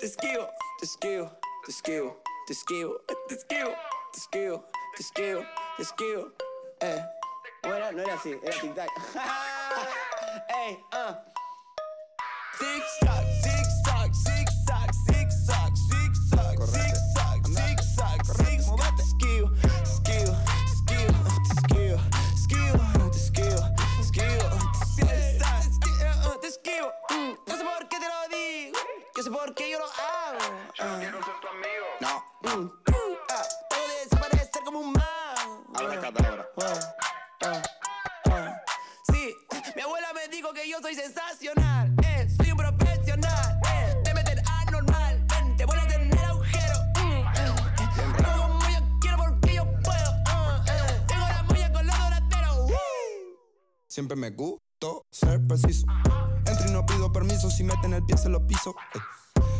the skill, the skill, the skill, the skill, the skill, the skill, the skill, the skill. Eh. Bueno, no era así, era tic tac. Ey, uh. Tic tac, tic Siempre me gustó ser preciso. Entro y no pido permiso si meten el pie se lo piso.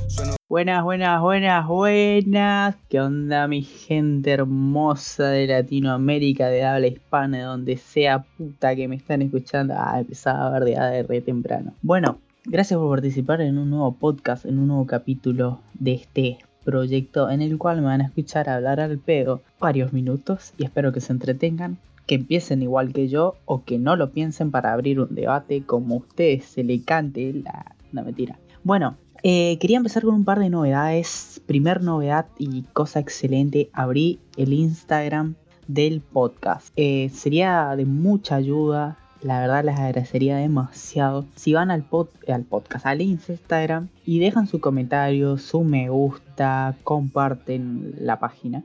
Sueno Buenas, buenas, buenas, buenas. ¿Qué onda mi gente hermosa de Latinoamérica, de habla hispana, de donde sea puta que me están escuchando? Ah, empezaba a ver de ADR temprano. Bueno, gracias por participar en un nuevo podcast, en un nuevo capítulo de este proyecto en el cual me van a escuchar hablar al pedo varios minutos y espero que se entretengan, que empiecen igual que yo o que no lo piensen para abrir un debate como ustedes se le cante la... No, mentira. Bueno, eh, quería empezar con un par de novedades. Primer novedad y cosa excelente, abrí el Instagram del podcast. Eh, sería de mucha ayuda, la verdad les agradecería demasiado si van al, pod- al podcast, al Instagram y dejan su comentario, su me gusta, comparten la página,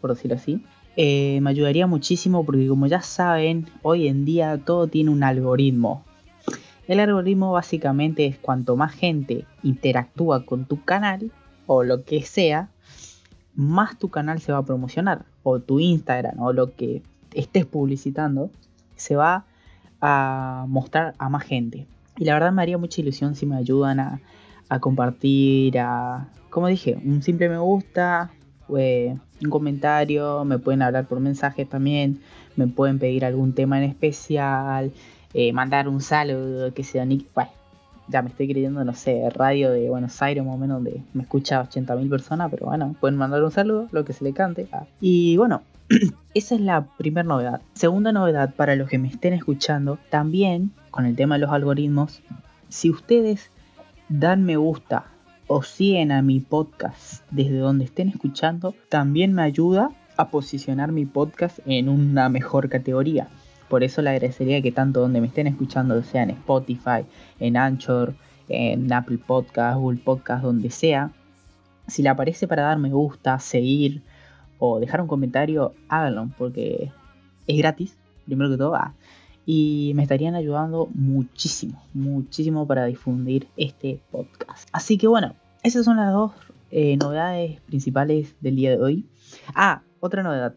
por decirlo así. Eh, me ayudaría muchísimo porque como ya saben, hoy en día todo tiene un algoritmo. El algoritmo básicamente es cuanto más gente interactúa con tu canal o lo que sea, más tu canal se va a promocionar. O tu Instagram o lo que estés publicitando se va a mostrar a más gente. Y la verdad me haría mucha ilusión si me ayudan a, a compartir, a, como dije, un simple me gusta, eh, un comentario, me pueden hablar por mensaje también, me pueden pedir algún tema en especial, eh, mandar un saludo, que sea Nick. Bueno, ya me estoy creyendo, no sé, radio de Buenos Aires, más o menos, donde me escucha 80.000 personas, pero bueno, pueden mandar un saludo, lo que se le cante. Ah, Y bueno, esa es la primera novedad. Segunda novedad para los que me estén escuchando, también con el tema de los algoritmos, si ustedes dan me gusta o siguen a mi podcast desde donde estén escuchando, también me ayuda a posicionar mi podcast en una mejor categoría. Por eso le agradecería que tanto donde me estén escuchando, sea en Spotify, en Anchor, en Apple Podcast, Google Podcast, donde sea, si le aparece para dar me gusta, seguir o dejar un comentario, háganlo porque es gratis, primero que todo. ah, y me estarían ayudando muchísimo, muchísimo para difundir este podcast. Así que bueno, esas son las dos eh, novedades principales del día de hoy. Ah, otra novedad.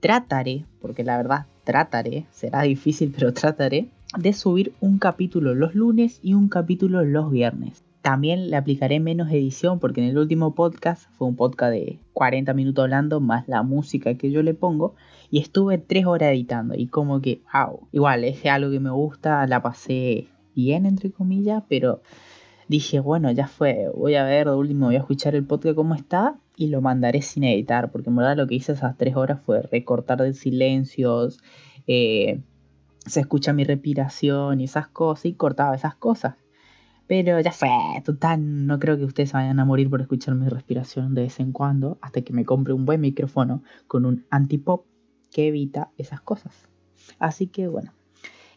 Trataré, porque la verdad trataré, será difícil, pero trataré de subir un capítulo los lunes y un capítulo los viernes. También le aplicaré menos edición porque en el último podcast fue un podcast de 40 minutos hablando más la música que yo le pongo y estuve 3 horas editando y como que, wow, igual es algo que me gusta, la pasé bien entre comillas, pero dije, bueno, ya fue, voy a ver de último, voy a escuchar el podcast como está y lo mandaré sin editar porque en verdad lo que hice esas 3 horas fue recortar de silencios, eh, se escucha mi respiración y esas cosas y cortaba esas cosas. Pero ya fue, total, no creo que ustedes vayan a morir por escuchar mi respiración de vez en cuando, hasta que me compre un buen micrófono con un antipop que evita esas cosas. Así que bueno,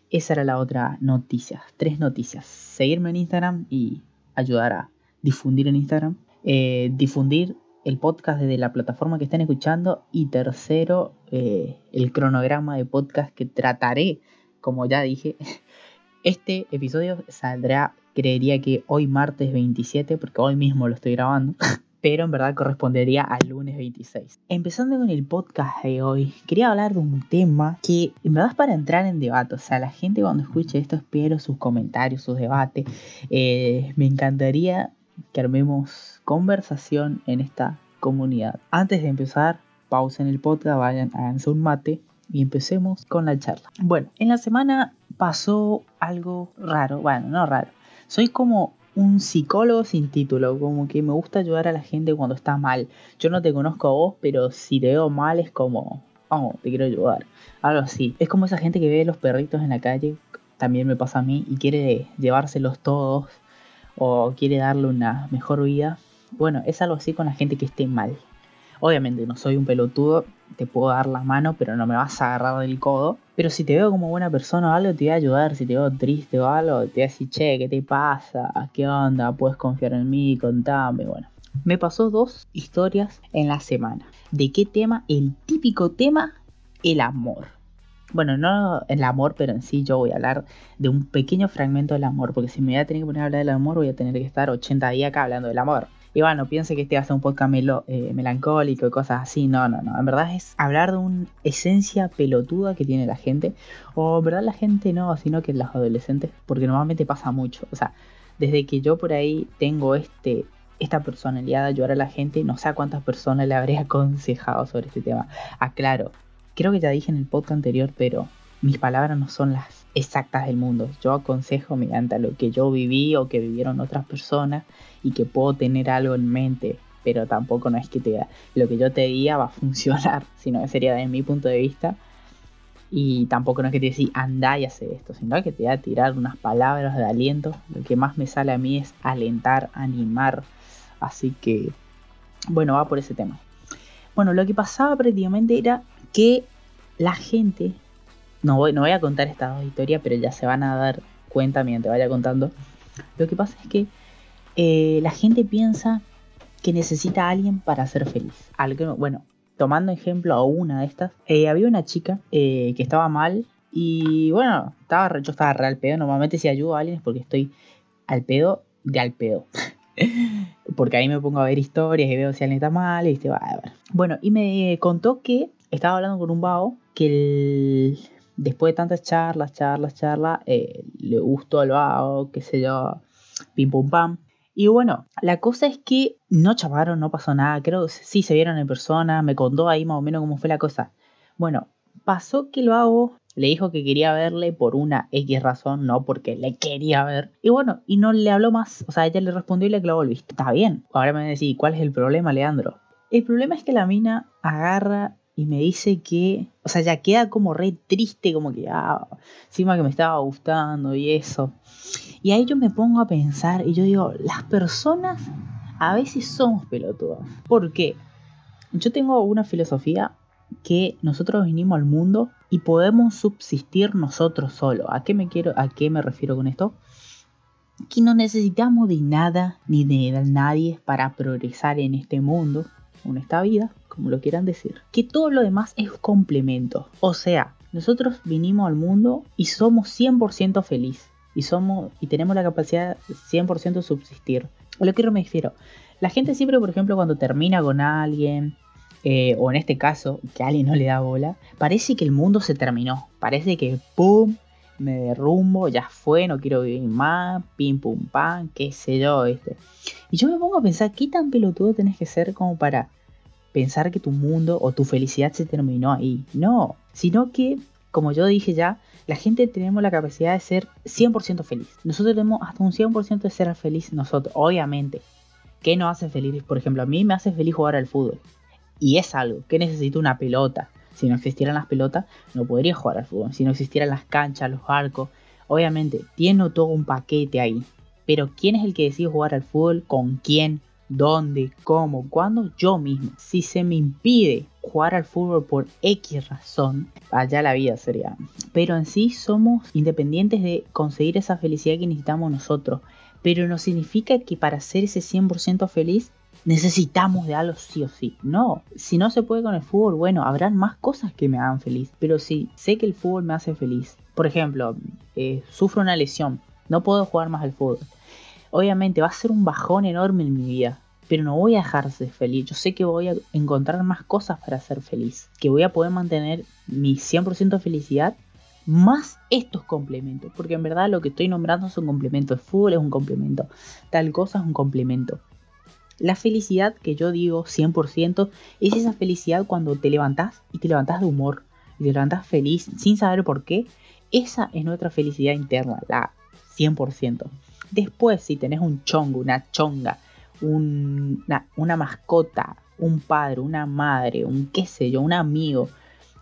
esa era la otra noticia. Tres noticias. Seguirme en Instagram y ayudar a difundir en Instagram. Eh, difundir el podcast desde la plataforma que estén escuchando. Y tercero, eh, el cronograma de podcast que trataré, como ya dije. Este episodio saldrá, creería que hoy martes 27, porque hoy mismo lo estoy grabando. Pero en verdad correspondería al lunes 26. Empezando con el podcast de hoy, quería hablar de un tema que en verdad es para entrar en debate. O sea, la gente cuando escuche esto espero sus comentarios, sus debates. Eh, me encantaría que armemos conversación en esta comunidad. Antes de empezar, pausen el podcast, vayan, háganse un mate y empecemos con la charla. Bueno, en la semana pasó algo raro, bueno, no raro. Soy como un psicólogo sin título, como que me gusta ayudar a la gente cuando está mal. Yo no te conozco a vos, pero si te veo mal es como, oh, te quiero ayudar. Algo así. Es como esa gente que ve los perritos en la calle, también me pasa a mí, y quiere llevárselos todos o quiere darle una mejor vida. Bueno, es algo así con la gente que esté mal. Obviamente no soy un pelotudo, te puedo dar la mano, pero no me vas a agarrar del codo. Pero si te veo como buena persona o algo, te voy a ayudar. Si te veo triste o algo, te voy a decir, che, ¿qué te pasa? ¿Qué onda? ¿Puedes confiar en mí? Contame. Bueno, me pasó dos historias en la semana. ¿De qué tema? El típico tema, el amor. Bueno, no el amor, pero en sí yo voy a hablar de un pequeño fragmento del amor, porque si me voy a tener que poner a hablar del amor, voy a tener que estar 80 días acá hablando del amor. Y bueno, piense que este va a ser un podcast eh, melancólico y cosas así. No, no, no. En verdad es hablar de una esencia pelotuda que tiene la gente. O en verdad la gente no, sino que los adolescentes. Porque normalmente pasa mucho. O sea, desde que yo por ahí tengo este, esta personalidad de ayudar a la gente, no sé a cuántas personas le habré aconsejado sobre este tema. Aclaro, creo que ya dije en el podcast anterior, pero mis palabras no son las exactas del mundo. Yo aconsejo mediante lo que yo viví o que vivieron otras personas y que puedo tener algo en mente, pero tampoco no es que te, lo que yo te diga va a funcionar, sino que sería de mi punto de vista. Y tampoco no es que te decía anda y hace esto, sino que te voy a tirar unas palabras de aliento. Lo que más me sale a mí es alentar, animar. Así que, bueno, va por ese tema. Bueno, lo que pasaba prácticamente era que la gente no voy, no voy a contar estas dos historias, pero ya se van a dar cuenta mientras vaya contando. Lo que pasa es que eh, la gente piensa que necesita a alguien para ser feliz. Algo, bueno, tomando ejemplo a una de estas, eh, había una chica eh, que estaba mal y bueno, estaba, yo estaba re al pedo. Normalmente si ayudo a alguien es porque estoy al pedo de al pedo. porque ahí me pongo a ver historias y veo si alguien está mal y viste, va. Bueno, y me contó que estaba hablando con un vago que el, después de tantas charlas, charlas, charlas, eh, le gustó el vago, qué sé yo, pim pum pam. Y bueno, la cosa es que no chavaron, no pasó nada, creo que sí se vieron en persona, me contó ahí más o menos cómo fue la cosa. Bueno, pasó que el vago le dijo que quería verle por una X razón, no porque le quería ver. Y bueno, y no le habló más, o sea, ella le respondió y le clavó el visto. Está bien, ahora me decís, ¿cuál es el problema, Leandro? El problema es que la mina agarra y me dice que, o sea, ya queda como re triste, como que, ah, encima que me estaba gustando y eso. Y ahí yo me pongo a pensar y yo digo, las personas a veces somos pelotudas. ¿Por qué? Yo tengo una filosofía que nosotros vinimos al mundo y podemos subsistir nosotros solos. ¿A qué me quiero, a qué me refiero con esto? Que no necesitamos de nada ni de nadie para progresar en este mundo, en esta vida como lo quieran decir, que todo lo demás es complemento. O sea, nosotros vinimos al mundo y somos 100% feliz y somos y tenemos la capacidad 100% de subsistir. A lo que me refiero, la gente siempre, por ejemplo, cuando termina con alguien, eh, o en este caso, que alguien no le da bola, parece que el mundo se terminó. Parece que, ¡pum!, me derrumbo, ya fue, no quiero vivir más, pim, pum, pam, qué sé yo, este. Y yo me pongo a pensar, ¿qué tan pelotudo tenés que ser como para pensar que tu mundo o tu felicidad se terminó ahí. No, sino que, como yo dije ya, la gente tenemos la capacidad de ser 100% feliz. Nosotros tenemos hasta un 100% de ser feliz nosotros, obviamente. ¿Qué nos hace feliz? Por ejemplo, a mí me hace feliz jugar al fútbol. Y es algo, que necesito una pelota. Si no existieran las pelotas, no podría jugar al fútbol. Si no existieran las canchas, los arcos. Obviamente, tiene todo un paquete ahí. Pero ¿quién es el que decide jugar al fútbol? ¿Con quién? Dónde, cómo, cuándo, yo mismo. Si se me impide jugar al fútbol por X razón, allá la vida sería. Pero en sí somos independientes de conseguir esa felicidad que necesitamos nosotros. Pero no significa que para ser ese 100% feliz necesitamos de algo sí o sí. No, si no se puede con el fútbol, bueno, habrán más cosas que me hagan feliz. Pero si sé que el fútbol me hace feliz. Por ejemplo, eh, sufro una lesión, no puedo jugar más al fútbol obviamente va a ser un bajón enorme en mi vida, pero no voy a dejar de ser feliz. Yo sé que voy a encontrar más cosas para ser feliz, que voy a poder mantener mi 100% felicidad más estos complementos, porque en verdad lo que estoy nombrando son complementos. El fútbol es un complemento, tal cosa es un complemento. La felicidad que yo digo 100% es esa felicidad cuando te levantás y te levantás de humor y te levantás feliz sin saber por qué. Esa es nuestra felicidad interna, la 100%. Después, si tenés un chongo, una chonga, una, una mascota, un padre, una madre, un qué sé yo, un amigo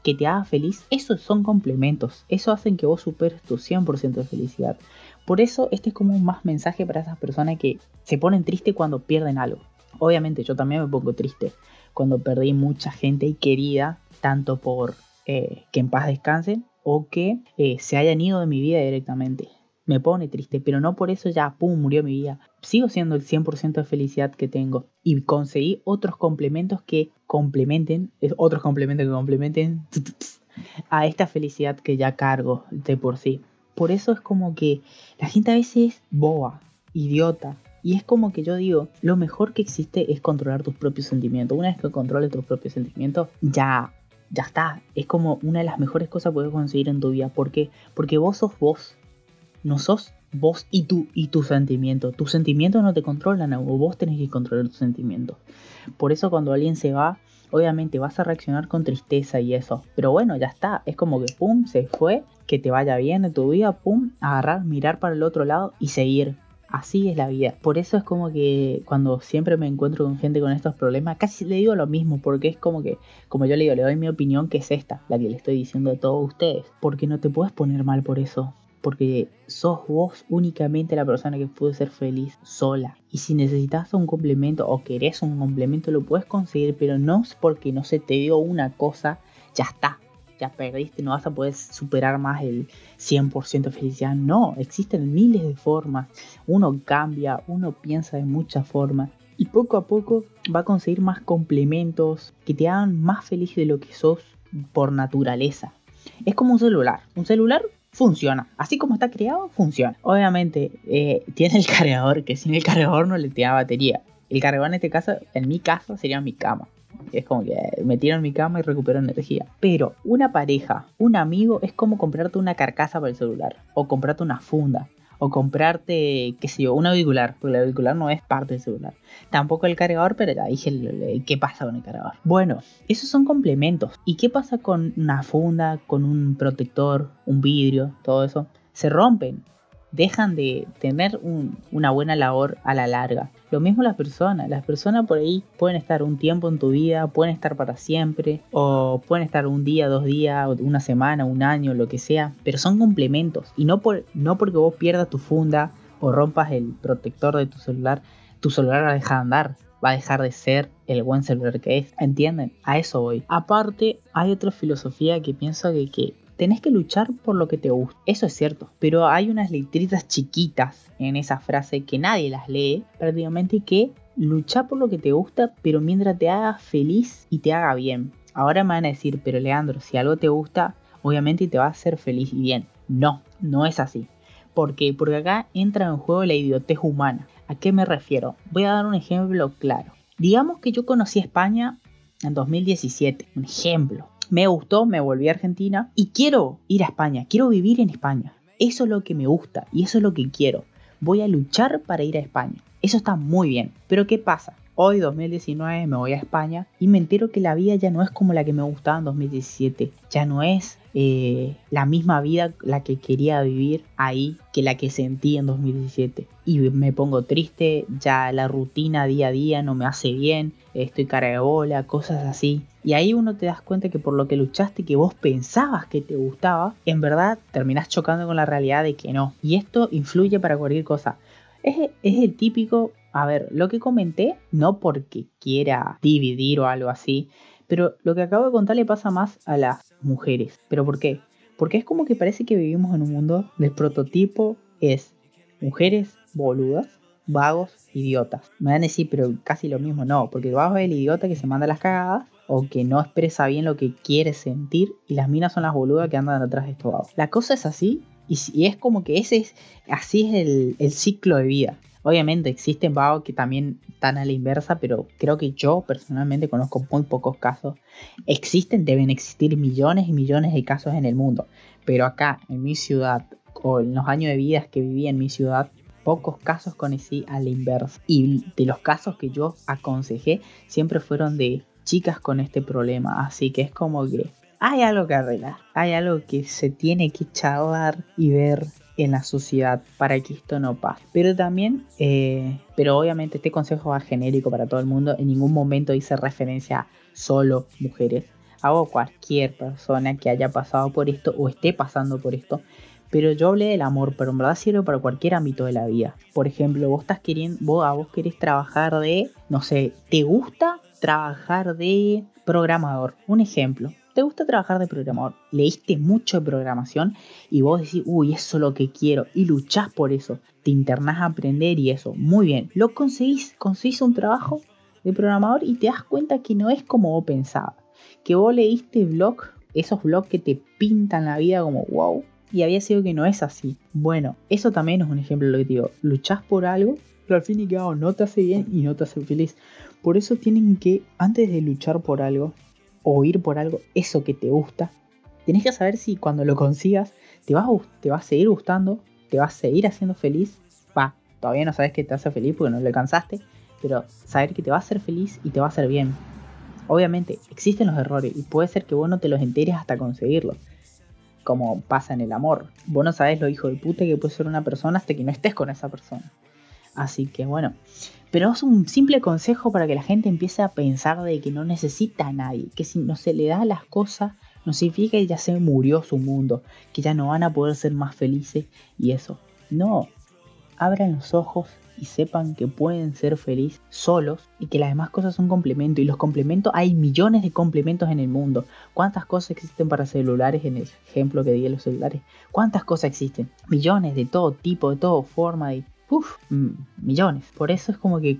que te haga feliz, esos son complementos. Eso hacen que vos superes tu 100% de felicidad. Por eso este es como un más mensaje para esas personas que se ponen tristes cuando pierden algo. Obviamente yo también me pongo triste cuando perdí mucha gente y querida, tanto por eh, que en paz descansen o que eh, se hayan ido de mi vida directamente. Me pone triste, pero no por eso ya, pum, murió mi vida. Sigo siendo el 100% de felicidad que tengo y conseguí otros complementos que complementen, otros complementos que complementen a esta felicidad que ya cargo de por sí. Por eso es como que la gente a veces es boba, idiota. Y es como que yo digo, lo mejor que existe es controlar tus propios sentimientos. Una vez que controles tus propios sentimientos, ya, ya está. Es como una de las mejores cosas que puedes conseguir en tu vida. ¿Por qué? Porque vos sos vos. No sos vos y tú y tus sentimientos. Tus sentimientos no te controlan, o vos tenés que controlar tus sentimientos. Por eso cuando alguien se va, obviamente vas a reaccionar con tristeza y eso. Pero bueno, ya está. Es como que pum, se fue. Que te vaya bien en tu vida, pum, agarrar, mirar para el otro lado y seguir. Así es la vida. Por eso es como que cuando siempre me encuentro con gente con estos problemas, casi le digo lo mismo, porque es como que, como yo le digo, le doy mi opinión que es esta, la que le estoy diciendo a todos ustedes. Porque no te puedes poner mal por eso porque sos vos únicamente la persona que puede ser feliz sola. Y si necesitas un complemento o querés un complemento, lo puedes conseguir, pero no es porque no se te dio una cosa, ya está, ya perdiste, no vas a poder superar más el 100% de felicidad. No, existen miles de formas. Uno cambia, uno piensa de muchas formas. Y poco a poco va a conseguir más complementos que te hagan más feliz de lo que sos por naturaleza. Es como un celular. Un celular funciona. Así como está creado, funciona. Obviamente, eh, tiene el cargador, que sin el cargador no le tenía batería. El cargador en este caso, en mi caso, sería mi cama. Es como que me tiro en mi cama y recupero energía. Pero una pareja, un amigo, es como comprarte una carcasa para el celular. O comprarte una funda o comprarte, qué sé yo, un auricular, porque el auricular no es parte del celular. Tampoco el cargador, pero ya dije qué pasa con el cargador. Bueno, esos son complementos. ¿Y qué pasa con una funda, con un protector, un vidrio, todo eso? Se rompen, dejan de tener una buena labor a la larga. Lo mismo las personas, las personas por ahí pueden estar un tiempo en tu vida, pueden estar para siempre, o pueden estar un día, dos días, una semana, un año, lo que sea, pero son complementos. Y no, por, no porque vos pierdas tu funda o rompas el protector de tu celular, tu celular va a dejar de andar, va a dejar de ser el buen celular que es. ¿Entienden? A eso voy. Aparte, hay otra filosofía que pienso que, que tenés que luchar por lo que te gusta. Eso es cierto, pero hay unas letritas chiquitas en esa frase que nadie las lee prácticamente que lucha por lo que te gusta, pero mientras te haga feliz y te haga bien. Ahora me van a decir, pero Leandro, si algo te gusta, obviamente te va a hacer feliz y bien. No, no es así. ¿Por qué? Porque acá entra en juego la idiotez humana. ¿A qué me refiero? Voy a dar un ejemplo claro. Digamos que yo conocí España en 2017. Un ejemplo me gustó, me volví a Argentina y quiero ir a España, quiero vivir en España. Eso es lo que me gusta y eso es lo que quiero. Voy a luchar para ir a España. Eso está muy bien. Pero ¿qué pasa? Hoy 2019 me voy a España y me entero que la vida ya no es como la que me gustaba en 2017. Ya no es eh, la misma vida la que quería vivir ahí que la que sentí en 2017. Y me pongo triste, ya la rutina día a día no me hace bien, estoy cara de bola, cosas así. Y ahí uno te das cuenta que por lo que luchaste, que vos pensabas que te gustaba, en verdad terminás chocando con la realidad de que no. Y esto influye para cualquier cosa. Es, es el típico a ver, lo que comenté, no porque quiera dividir o algo así, pero lo que acabo de contar le pasa más a las mujeres. ¿Pero por qué? Porque es como que parece que vivimos en un mundo del prototipo es mujeres boludas, vagos, idiotas. Me van a decir, pero casi lo mismo, no, porque el vago es el idiota que se manda las cagadas o que no expresa bien lo que quiere sentir y las minas son las boludas que andan detrás de estos vagos. La cosa es así y, es como que ese es, así es el, el ciclo de vida. Obviamente existen vagos que también están a la inversa, pero creo que yo personalmente conozco muy pocos casos. Existen, deben existir millones y millones de casos en el mundo, pero acá en mi ciudad o en los años de vida que viví en mi ciudad, pocos casos conocí a la inversa. Y de los casos que yo aconsejé, siempre fueron de chicas con este problema. Así que es como que hay algo que arreglar, hay algo que se tiene que charlar y ver en la sociedad para que esto no pase. Pero también, eh, pero obviamente este consejo va genérico para todo el mundo. En ningún momento hice referencia a solo mujeres. Hago cualquier persona que haya pasado por esto o esté pasando por esto. Pero yo hablé del amor, pero en verdad sirve para cualquier ámbito de la vida. Por ejemplo, vos estás queriendo, vos, vos querés trabajar de, no sé, ¿te gusta trabajar de programador? Un ejemplo te gusta trabajar de programador, leíste mucho de programación y vos decís, uy, eso es lo que quiero y luchás por eso, te internás a aprender y eso, muy bien, lo conseguís, conseguís un trabajo de programador y te das cuenta que no es como vos pensabas, que vos leíste blog, esos blogs que te pintan la vida como wow, y había sido que no es así. Bueno, eso también es un ejemplo de lo que digo, luchás por algo, pero al fin y cabo no te hace bien y no te hace feliz. Por eso tienen que, antes de luchar por algo, o ir por algo, eso que te gusta, tenés que saber si cuando lo consigas te va, a, te va a seguir gustando, te va a seguir haciendo feliz. Va, todavía no sabes que te hace feliz porque no lo alcanzaste, pero saber que te va a hacer feliz y te va a hacer bien. Obviamente, existen los errores y puede ser que vos no te los enteres hasta conseguirlos. Como pasa en el amor. Vos no sabes lo hijo de puta que puede ser una persona hasta que no estés con esa persona. Así que bueno, pero es un simple consejo para que la gente empiece a pensar de que no necesita a nadie, que si no se le da las cosas, no significa que ya se murió su mundo, que ya no van a poder ser más felices y eso. No, abran los ojos y sepan que pueden ser felices solos y que las demás cosas son complementos. Y los complementos, hay millones de complementos en el mundo. ¿Cuántas cosas existen para celulares en el ejemplo que di de los celulares? ¿Cuántas cosas existen? Millones de todo tipo, de todo forma, de Uf, millones. Por eso es como que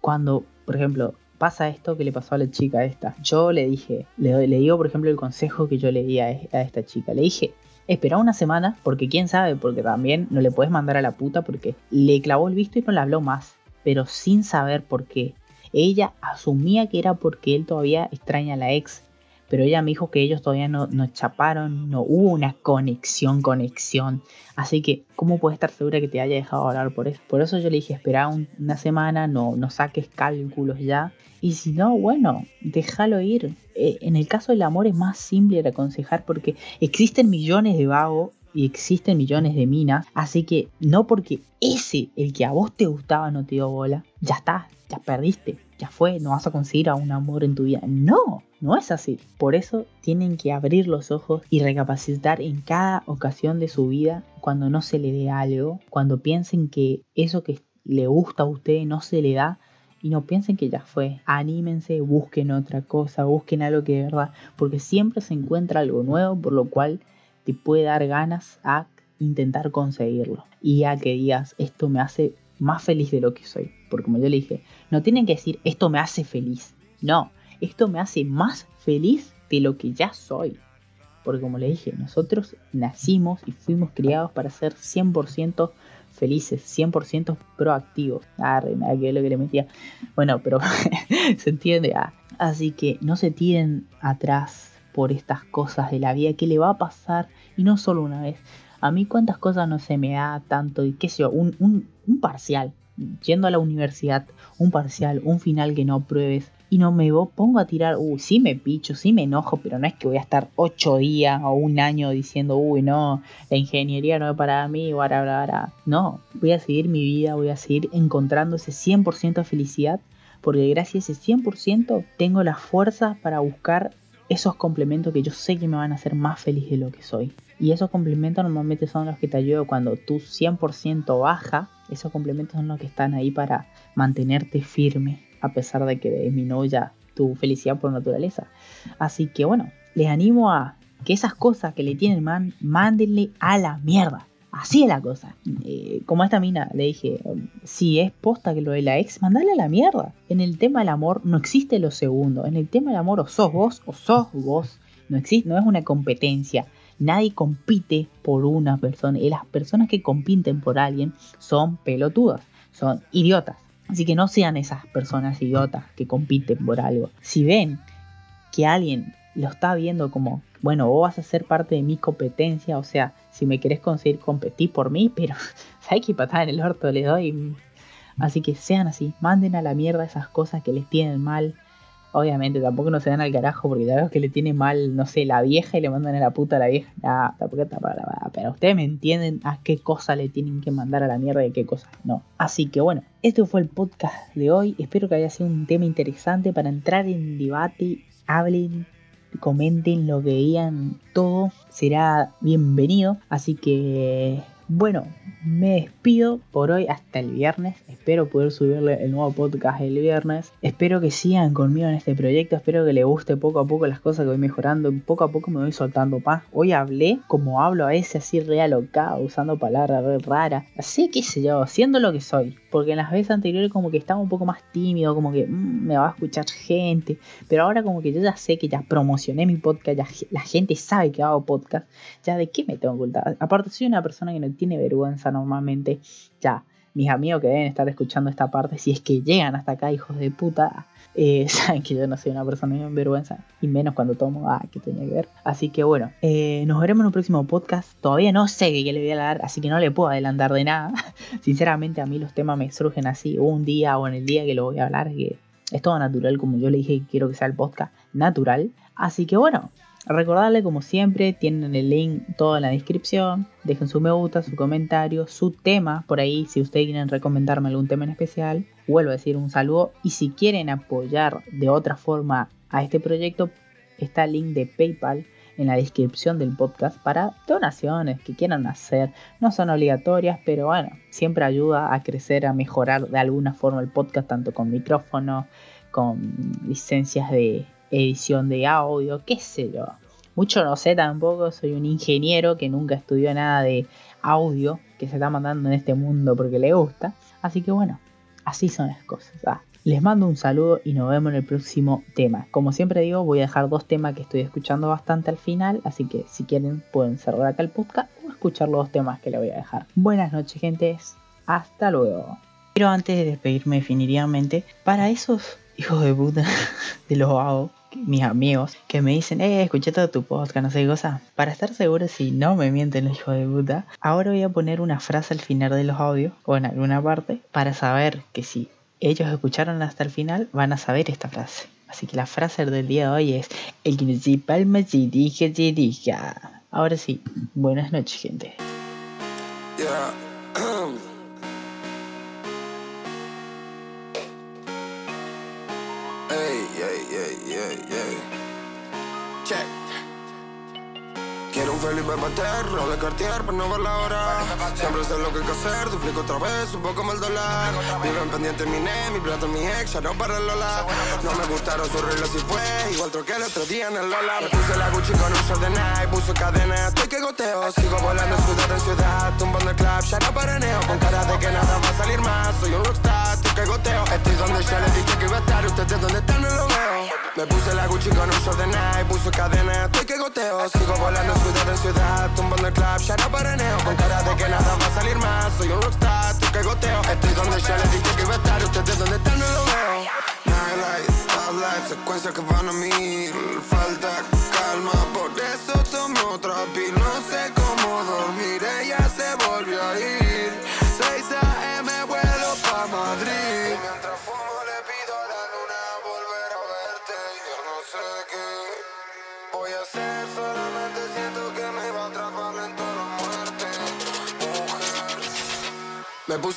cuando, por ejemplo, pasa esto que le pasó a la chica esta, yo le dije, le, le digo por ejemplo el consejo que yo le di a, esta chica, le dije, espera una semana, porque quién sabe, porque también no le puedes mandar a la puta porque le clavó el visto y no le habló más, pero sin saber por qué. Ella asumía que era porque él todavía extraña a la ex, pero ella me dijo que ellos todavía no, no chaparon, no hubo una conexión, conexión. Así que, ¿cómo puedes estar segura que te haya dejado hablar por eso? Por eso yo le dije, espera una semana, no, no saques cálculos ya. Y si no, bueno, déjalo ir. Eh, en el caso del amor es más simple de aconsejar porque existen millones de vagos y existen millones de minas. Así que no porque ese, el que a vos te gustaba, no te dio bola, ya está, ya perdiste, ya fue, no vas a conseguir a un amor en tu vida. No, no es así. Por eso tienen que abrir los ojos y recapacitar en cada ocasión de su vida cuando no se le dé algo, cuando piensen que eso que le gusta a usted no se le da y no piensen que ya fue. Anímense, busquen otra cosa, busquen algo que de verdad, porque siempre se encuentra algo nuevo por lo cual te puede dar ganas a intentar conseguirlo y a que digas esto me hace más feliz de lo que soy. Porque como yo le dije, no tienen que decir esto me hace feliz. No, esto me hace más feliz de lo que ya soy. Porque como le dije, nosotros nacimos y fuimos criados para ser 100% felices, 100% proactivos. Ah, nada que lo que le metía. Bueno, pero se entiende. Ah. Así que no se tiren atrás por estas cosas de la vida que le va a pasar y no solo una vez. A mí cuántas cosas no se me da tanto y qué sé yo, un, un parcial, yendo a la universidad, un parcial, un final que no pruebes, y no me pongo a tirar, uy, sí me picho, sí me enojo, pero no es que voy a estar ocho días o un año diciendo, uy, no, la ingeniería no es para mí, bla, bla, No, voy a seguir mi vida, voy a seguir encontrando ese 100% de felicidad, porque gracias a ese 100% tengo la fuerza para buscar esos complementos que yo sé que me van a hacer más feliz de lo que soy. Y esos complementos normalmente son los que te ayudan cuando tu 100% baja. Esos complementos son los que están ahí para mantenerte firme, a pesar de que disminuya tu felicidad por naturaleza. Así que bueno, les animo a que esas cosas que le tienen man, mándenle a la mierda. Así es la cosa. Eh, como a esta mina le dije, si es posta que lo de la ex, mandale a la mierda. En el tema del amor no existe lo segundo. En el tema del amor o sos vos o sos vos. No existe, no es una competencia. Nadie compite por una persona. Y las personas que compiten por alguien son pelotudas, son idiotas. Así que no sean esas personas idiotas que compiten por algo. Si ven que alguien lo está viendo como, bueno, vos vas a ser parte de mi competencia, o sea, si me querés conseguir competir por mí, pero ¿sabes qué patada en el orto le doy? Así que sean así, manden a la mierda esas cosas que les tienen mal. Obviamente, tampoco no se dan al carajo porque ya veo que le tiene mal, no sé, la vieja y le mandan a la puta a la vieja. Nah, tampoco está para la Pero ustedes me entienden a qué cosa le tienen que mandar a la mierda y a qué cosa no. Así que bueno, este fue el podcast de hoy. Espero que haya sido un tema interesante para entrar en debate. Hablen comenten lo que digan, todo será bienvenido. Así que bueno, me despido por hoy hasta el viernes. Espero poder subirle el nuevo podcast el viernes. Espero que sigan conmigo en este proyecto. Espero que les guste poco a poco las cosas que voy mejorando. Poco a poco me voy soltando más. Hoy hablé como hablo a veces así realocado, usando palabras raras. Así que sé yo, siendo lo que soy. Porque en las veces anteriores como que estaba un poco más tímido, como que mm, me va a escuchar gente. Pero ahora como que yo ya sé que ya promocioné mi podcast, ya la gente sabe que hago podcast. Ya de qué me tengo que ocultar. Aparte soy una persona que no tiene vergüenza normalmente. Ya, mis amigos que deben estar escuchando esta parte, si es que llegan hasta acá, hijos de puta, eh, saben que yo no soy una persona en vergüenza, y menos cuando tomo, ah, que tenía que ver. Así que bueno, eh, nos veremos en un próximo podcast. Todavía no sé qué le voy a dar, así que no le puedo adelantar de nada. Sinceramente, a mí los temas me surgen así, un día o en el día que lo voy a hablar, que es todo natural, como yo le dije quiero que sea el podcast natural. Así que bueno, Recordarle como siempre, tienen el link todo en la descripción. Dejen su me gusta, su comentario, su tema por ahí. Si ustedes quieren recomendarme algún tema en especial, vuelvo a decir un saludo. Y si quieren apoyar de otra forma a este proyecto, está el link de PayPal en la descripción del podcast para donaciones que quieran hacer. No son obligatorias, pero bueno, siempre ayuda a crecer, a mejorar de alguna forma el podcast, tanto con micrófono, con licencias de edición de audio, qué sé yo. Mucho no sé tampoco, soy un ingeniero que nunca estudió nada de audio que se está mandando en este mundo porque le gusta. Así que bueno, así son las cosas. Ah, les mando un saludo y nos vemos en el próximo tema. Como siempre digo, voy a dejar dos temas que estoy escuchando bastante al final, así que si quieren pueden cerrar acá el podcast o escuchar los dos temas que le voy a dejar. Buenas noches, gentes. Hasta luego. Pero antes de despedirme definitivamente, para esos hijos de puta de los vagos mis amigos que me dicen, eh, escuché todo tu podcast, no sé cosa. Para estar seguro si no me mienten los hijos de puta, ahora voy a poner una frase al final de los audios o en alguna parte para saber que si ellos escucharon hasta el final van a saber esta frase. Así que la frase del día de hoy es, el principal me dirige, dirija. Ahora sí, buenas noches gente. Quiero un Felipe Pater, de Cartier para no ver la hora. Siempre sé lo que hay que hacer, duplico otra vez, un poco el dólar. Viven pendiente mi ne, mi plata, mi ex, ya no para el Lola. No me gustaron sus reglas y fue, igual troqué el otro día en el Lola. Me puse la Gucci con un short de Nike, puso cadena, estoy que goteo. Sigo volando ciudad en ciudad, tumbando el club, ya no paraneo. Con cara de que nada va a salir más, soy un rockstar, estoy que goteo. Estoy donde ya les dije que iba a estar, ustedes donde están no lo. Me puse la Gucci con un short de Nike, puso cadena, estoy que goteo. Sigo volando ciudad en ciudad, tumbando el club, ya no paraneo. Con cara de que nada va a salir más, soy un rockstar, tú que goteo. Estoy donde ya les dije que iba a estar, ustedes donde están no lo veo. Nightlight, top life, secuencias que van a mil. Falta calma, por eso tomo otra pil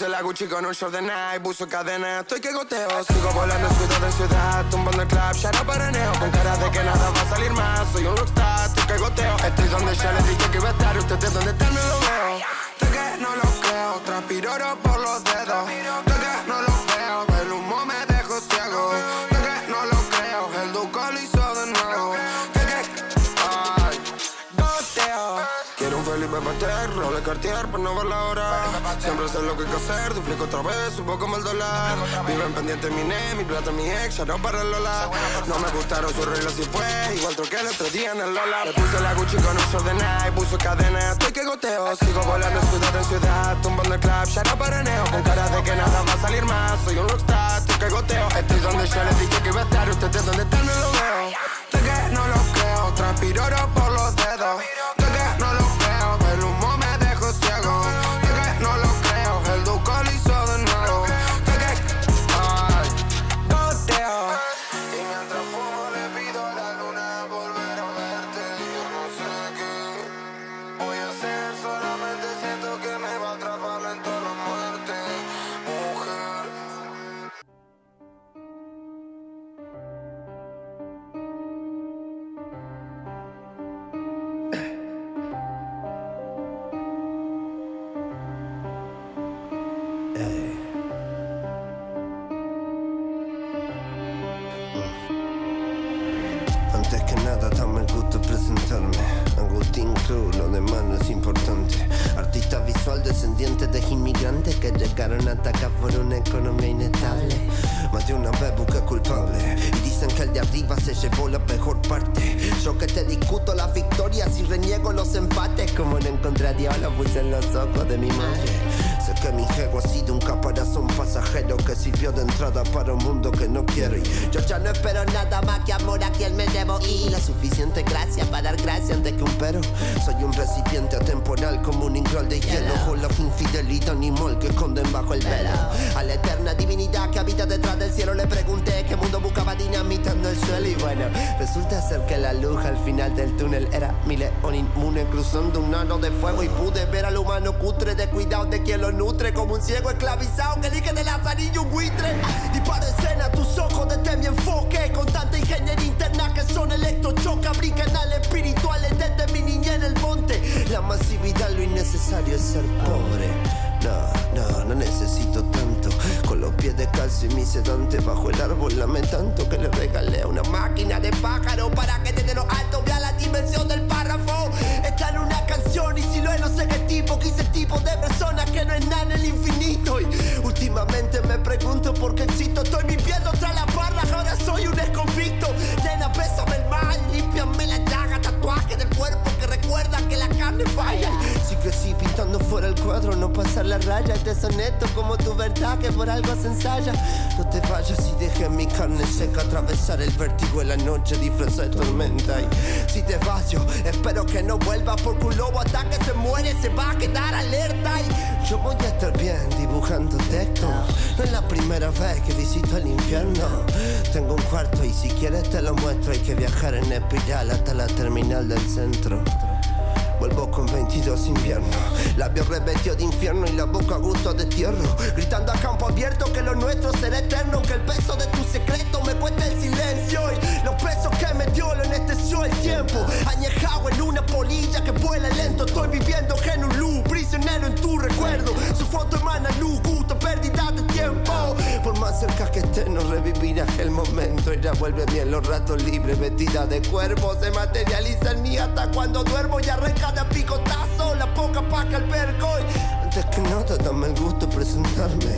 la Gucci con un short de Nike, puso cadena, estoy que goteo Sigo volando ciudad en ciudad, tumbando el club, ya no paraneo Con cara de que nada va a salir más, soy un rockstar, estoy que goteo. Estoy donde ya les dije que iba a estar, ustedes donde están no lo veo. Estoy que no lo creo, transpiro oro por los dedos roble Cartier para no ver la hora. Siempre sé lo que hay que hacer, duplico otra vez, un poco el dólar. Viven pendiente mi ne, mi plata, mi ex, ya no para el Lola. No me gustaron sus reglas y fue, igual troqué el otro día en el Lola. Le puse la Gucci con un de Nike, puso cadena, estoy que goteo. Sigo volando ciudad en ciudad, tumbando el club, ya no paraneo Con cara de que nada va a salir más, soy un rockstar, estoy que goteo. Estoy donde ya les dije que iba a estar, ustedes donde están no lo veo. Estoy que no lo creo, transpiro por Cruz, lo demás no es importante. Artista visual descendiente de inmigrantes que llegaron a atacar por una economía inestable. Más de una vez busqué culpable. Y dicen que el de arriba se llevó la mejor parte. Yo que te discuto las victorias y reniego los empates. Como no encontraría la puse en los ojos de mi madre. Sé que mi ego ha sido un caparazón pasajero que sirvió de entrada para un mundo que no quiero. Y yo ya no espero nada más que amor a quien me debo y la suficiente gracia para dar gracia antes que un pero. Soy un recipiente atemporal como un ingral de hielo con la infidelidad animal que esconden bajo el velo. A la eterna divinidad que habita detrás del cielo le pregunté qué mundo buscaba y bueno, resulta ser que la luz al final del túnel era mi león inmune cruzando un ano de fuego y pude ver al humano cutre de cuidado de quien lo nutre como un ciego esclavizado que elige de lazarillo un buitre. Disparo escena, tus ojos detén mi enfoque con tanta ingeniería interna que son electrochoca, al espirituales desde mi niña en el monte. La masividad, lo innecesario es ser pobre. No, no, no necesito tanto. Los pies descalzos y mi sedante bajo el árbol, lame tanto que le regalé una máquina de pájaro para que desde lo alto vea la dimensión del párrafo. Está en una canción y si lo es, no sé qué tipo, quise tipo de persona que no es nada en el infinito. Y últimamente me pregunto por qué existo. Estoy viviendo tras la barra, ahora soy un desconvicto. Nena, bésame el mal, límpiame la llaga, tatuaje del cuerpo que recuerda que la carne falla. Si crecí pintando fuera el cuadro, no pasar la raya. Te honesto como tu verdad que por algo se ensaya. No te vayas y dejes mi carne seca atravesar el vértigo en la noche disfrazada de tormenta. Y si te vas yo, espero que no vuelvas porque un lobo hasta que se muere se va a quedar alerta. Y yo voy a estar bien dibujando texto. No es la primera vez que visito el infierno. Tengo un cuarto y si quieres te lo muestro. Hay que viajar en espiral hasta la terminal del centro. Vuelvo con 22 inviernos, labios revestidos de infierno y la boca a gusto de tierra. Gritando a campo abierto que lo nuestro será eterno, que el peso de tu secreto me cuesta el silencio. Y los pesos que me dio lo anestesió el tiempo. Añejado en una polilla que vuela lento, estoy viviendo en un loop, prisionero en tu recuerdo. Su foto emana luz, gusto, pérdida de tiempo. Por más cerca que esté, no revivirás el momento. Ella vuelve bien los ratos libres, vestida de cuervo. Se materializa en mí hasta cuando duermo y arranca picotazo la poca paca Antes que nada, dame el gusto de presentarme.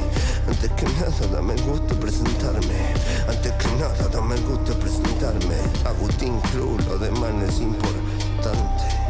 Antes que nada, dame el gusto de presentarme. Antes que nada, dame el gusto de presentarme. Agustín Cruz, lo demás no es importante.